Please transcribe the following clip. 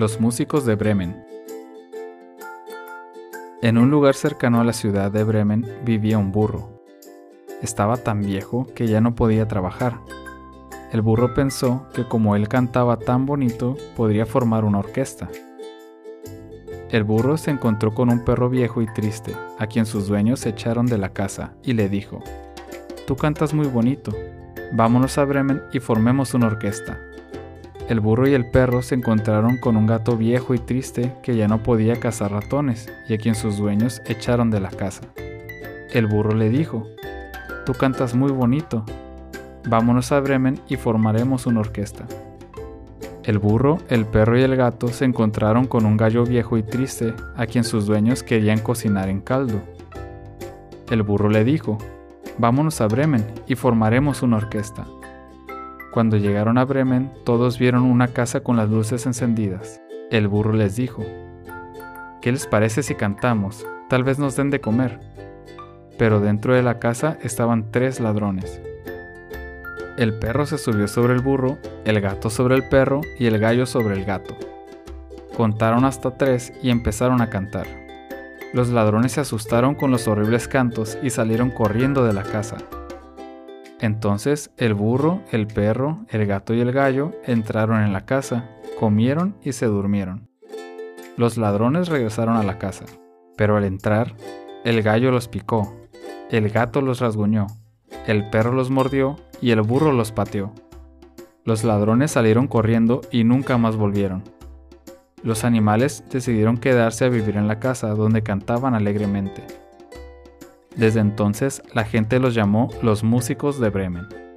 Los músicos de Bremen. En un lugar cercano a la ciudad de Bremen vivía un burro. Estaba tan viejo que ya no podía trabajar. El burro pensó que como él cantaba tan bonito, podría formar una orquesta. El burro se encontró con un perro viejo y triste, a quien sus dueños echaron de la casa, y le dijo, Tú cantas muy bonito, vámonos a Bremen y formemos una orquesta. El burro y el perro se encontraron con un gato viejo y triste que ya no podía cazar ratones y a quien sus dueños echaron de la casa. El burro le dijo, Tú cantas muy bonito, vámonos a Bremen y formaremos una orquesta. El burro, el perro y el gato se encontraron con un gallo viejo y triste a quien sus dueños querían cocinar en caldo. El burro le dijo, Vámonos a Bremen y formaremos una orquesta. Cuando llegaron a Bremen, todos vieron una casa con las luces encendidas. El burro les dijo, ¿Qué les parece si cantamos? Tal vez nos den de comer. Pero dentro de la casa estaban tres ladrones. El perro se subió sobre el burro, el gato sobre el perro y el gallo sobre el gato. Contaron hasta tres y empezaron a cantar. Los ladrones se asustaron con los horribles cantos y salieron corriendo de la casa. Entonces el burro, el perro, el gato y el gallo entraron en la casa, comieron y se durmieron. Los ladrones regresaron a la casa, pero al entrar, el gallo los picó, el gato los rasguñó, el perro los mordió y el burro los pateó. Los ladrones salieron corriendo y nunca más volvieron. Los animales decidieron quedarse a vivir en la casa donde cantaban alegremente. Desde entonces la gente los llamó los músicos de Bremen.